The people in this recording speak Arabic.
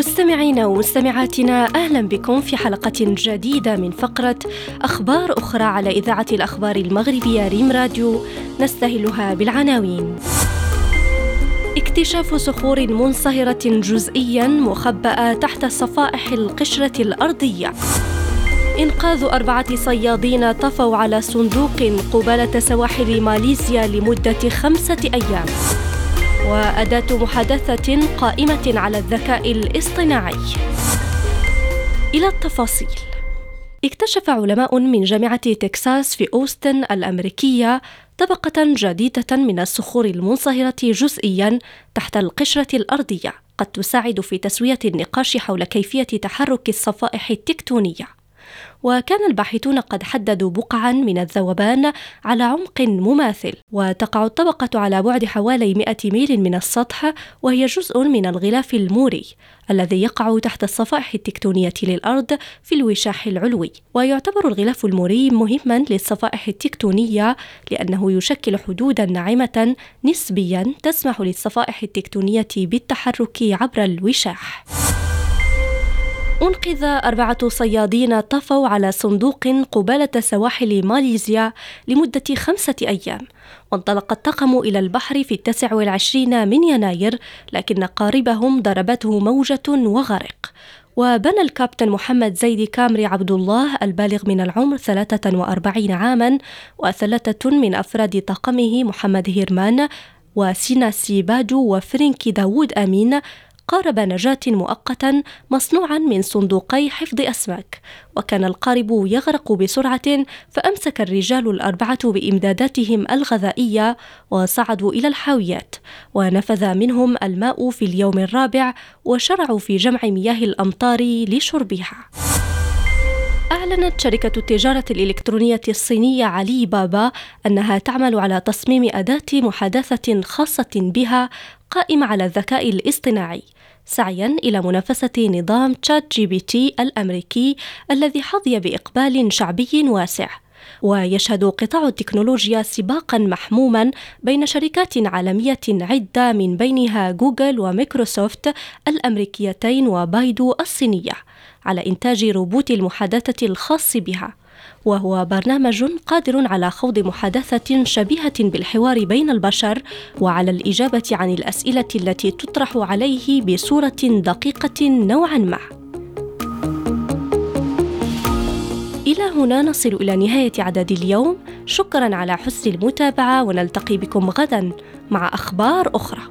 مستمعينا ومستمعاتنا أهلا بكم في حلقة جديدة من فقرة أخبار أخرى على إذاعة الأخبار المغربية ريم راديو نستهلها بالعناوين. اكتشاف صخور منصهرة جزئيا مخبأة تحت صفائح القشرة الأرضية. إنقاذ أربعة صيادين طفوا على صندوق قبالة سواحل ماليزيا لمدة خمسة أيام. وأداة محادثة قائمة على الذكاء الاصطناعي. إلى التفاصيل. اكتشف علماء من جامعة تكساس في أوستن الأمريكية طبقة جديدة من الصخور المنصهرة جزئيا تحت القشرة الأرضية قد تساعد في تسوية النقاش حول كيفية تحرك الصفائح التكتونية. وكان الباحثون قد حددوا بقعا من الذوبان على عمق مماثل وتقع الطبقة على بعد حوالي 100 ميل من السطح وهي جزء من الغلاف الموري الذي يقع تحت الصفائح التكتونية للأرض في الوشاح العلوي. ويعتبر الغلاف الموري مهما للصفائح التكتونية لأنه يشكل حدودا ناعمة نسبيا تسمح للصفائح التكتونية بالتحرك عبر الوشاح. أنقذ أربعة صيادين طفوا على صندوق قبالة سواحل ماليزيا لمدة خمسة أيام وانطلق الطاقم إلى البحر في التاسع والعشرين من يناير لكن قاربهم ضربته موجة وغرق وبنى الكابتن محمد زيدي كامري عبد الله البالغ من العمر 43 عاما وثلاثة من أفراد طاقمه محمد هيرمان وسينا سيبادو وفرينكي داوود أمين قارب نجاة مؤقتا مصنوعا من صندوقي حفظ أسماك وكان القارب يغرق بسرعة فأمسك الرجال الأربعة بإمداداتهم الغذائية وصعدوا إلى الحاويات ونفذ منهم الماء في اليوم الرابع وشرعوا في جمع مياه الأمطار لشربها. أعلنت شركة التجارة الإلكترونية الصينية علي بابا أنها تعمل على تصميم أداة محادثة خاصة بها قائمة على الذكاء الاصطناعي سعيا إلى منافسة نظام تشات جي بي تي الأمريكي الذي حظي بإقبال شعبي واسع. ويشهد قطاع التكنولوجيا سباقا محموما بين شركات عالمية عدة من بينها جوجل وميكروسوفت الأمريكيتين وبايدو الصينية على إنتاج روبوت المحادثة الخاص بها وهو برنامج قادر على خوض محادثة شبيهة بالحوار بين البشر وعلى الإجابة عن الأسئلة التي تطرح عليه بصورة دقيقة نوعا ما. إلى هنا نصل إلى نهاية عدد اليوم، شكرا على حسن المتابعة ونلتقي بكم غدا مع أخبار أخرى.